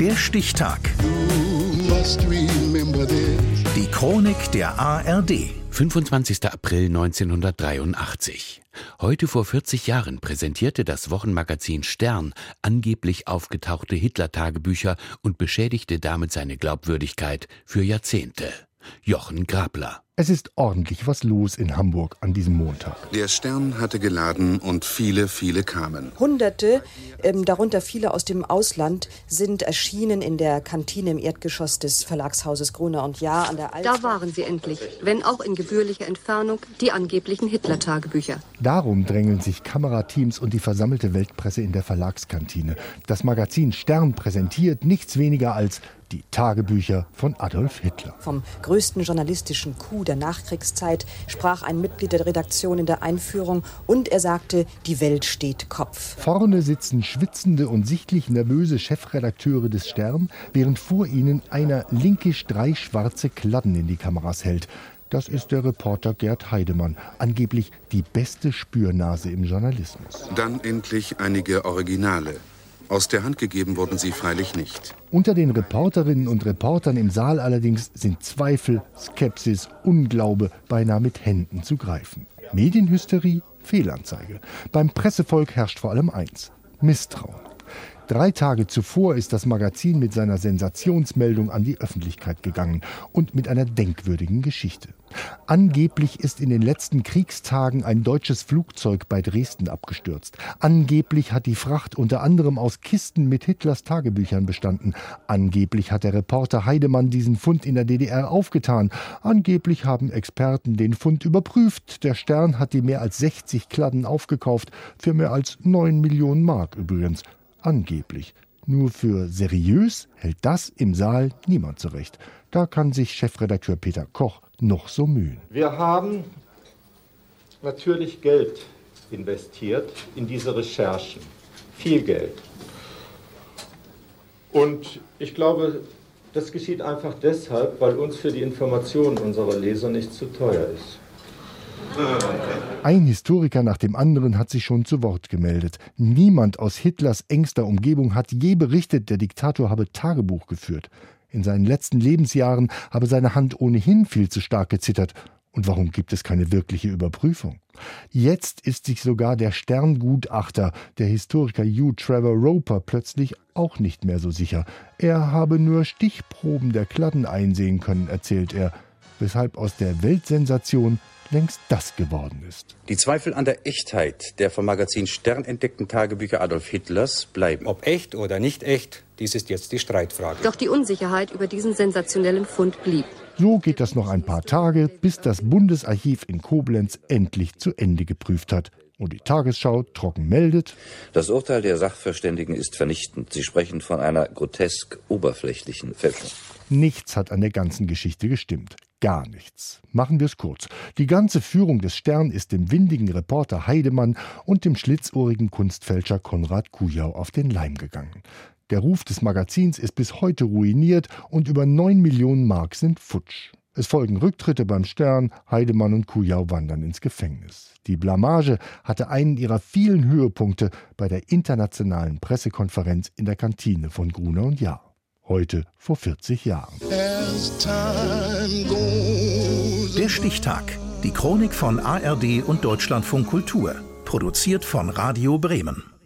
Der Stichtag. Die Chronik der ARD. 25. April 1983. Heute vor 40 Jahren präsentierte das Wochenmagazin Stern angeblich aufgetauchte Hitler-Tagebücher und beschädigte damit seine Glaubwürdigkeit für Jahrzehnte. Jochen Grabler. Es ist ordentlich was los in Hamburg an diesem Montag. Der Stern hatte geladen und viele, viele kamen. Hunderte, ähm, darunter viele aus dem Ausland, sind erschienen in der Kantine im Erdgeschoss des Verlagshauses Gruner und Jahr an der Alster. Da waren sie endlich, wenn auch in gebührlicher Entfernung, die angeblichen Hitler-Tagebücher. Darum drängeln sich Kamerateams und die versammelte Weltpresse in der Verlagskantine. Das Magazin Stern präsentiert nichts weniger als die Tagebücher von Adolf Hitler. Vom größten journalistischen Coup der Nachkriegszeit sprach ein Mitglied der Redaktion in der Einführung und er sagte, die Welt steht Kopf. Vorne sitzen schwitzende und sichtlich nervöse Chefredakteure des Stern, während vor ihnen einer linkisch drei schwarze Kladden in die Kameras hält. Das ist der Reporter Gerd Heidemann, angeblich die beste Spürnase im Journalismus. Dann endlich einige Originale. Aus der Hand gegeben wurden sie freilich nicht. Unter den Reporterinnen und Reportern im Saal allerdings sind Zweifel, Skepsis, Unglaube beinahe mit Händen zu greifen. Medienhysterie, Fehlanzeige. Beim Pressevolk herrscht vor allem eins: Misstrauen. Drei Tage zuvor ist das Magazin mit seiner Sensationsmeldung an die Öffentlichkeit gegangen und mit einer denkwürdigen Geschichte. Angeblich ist in den letzten Kriegstagen ein deutsches Flugzeug bei Dresden abgestürzt. Angeblich hat die Fracht unter anderem aus Kisten mit Hitlers Tagebüchern bestanden. Angeblich hat der Reporter Heidemann diesen Fund in der DDR aufgetan. Angeblich haben Experten den Fund überprüft. Der Stern hat die mehr als 60 Kladden aufgekauft, für mehr als 9 Millionen Mark übrigens. Angeblich. Nur für seriös hält das im Saal niemand zurecht. Da kann sich Chefredakteur Peter Koch noch so mühen. Wir haben natürlich Geld investiert in diese Recherchen. Viel Geld. Und ich glaube, das geschieht einfach deshalb, weil uns für die Informationen unserer Leser nicht zu teuer ist. Ein Historiker nach dem anderen hat sich schon zu Wort gemeldet. Niemand aus Hitlers engster Umgebung hat je berichtet, der Diktator habe Tagebuch geführt. In seinen letzten Lebensjahren habe seine Hand ohnehin viel zu stark gezittert. Und warum gibt es keine wirkliche Überprüfung? Jetzt ist sich sogar der Sterngutachter, der Historiker Hugh Trevor Roper, plötzlich auch nicht mehr so sicher. Er habe nur Stichproben der Kladden einsehen können, erzählt er, weshalb aus der Weltsensation längst das geworden ist. Die Zweifel an der Echtheit der vom Magazin Stern entdeckten Tagebücher Adolf Hitlers bleiben. Ob echt oder nicht echt, dies ist jetzt die Streitfrage. Doch die Unsicherheit über diesen sensationellen Fund blieb. So geht das noch ein paar Tage, bis das Bundesarchiv in Koblenz endlich zu Ende geprüft hat und die Tagesschau trocken meldet. Das Urteil der Sachverständigen ist vernichtend. Sie sprechen von einer grotesk oberflächlichen Fälschung. Nichts hat an der ganzen Geschichte gestimmt. Gar nichts. Machen wir es kurz. Die ganze Führung des Stern ist dem windigen Reporter Heidemann und dem schlitzohrigen Kunstfälscher Konrad Kujau auf den Leim gegangen. Der Ruf des Magazins ist bis heute ruiniert und über neun Millionen Mark sind futsch. Es folgen Rücktritte beim Stern, Heidemann und Kujau wandern ins Gefängnis. Die Blamage hatte einen ihrer vielen Höhepunkte bei der internationalen Pressekonferenz in der Kantine von Gruner und Jahr. Heute vor 40 Jahren. Der Stichtag. Die Chronik von ARD und Deutschlandfunk Kultur. Produziert von Radio Bremen.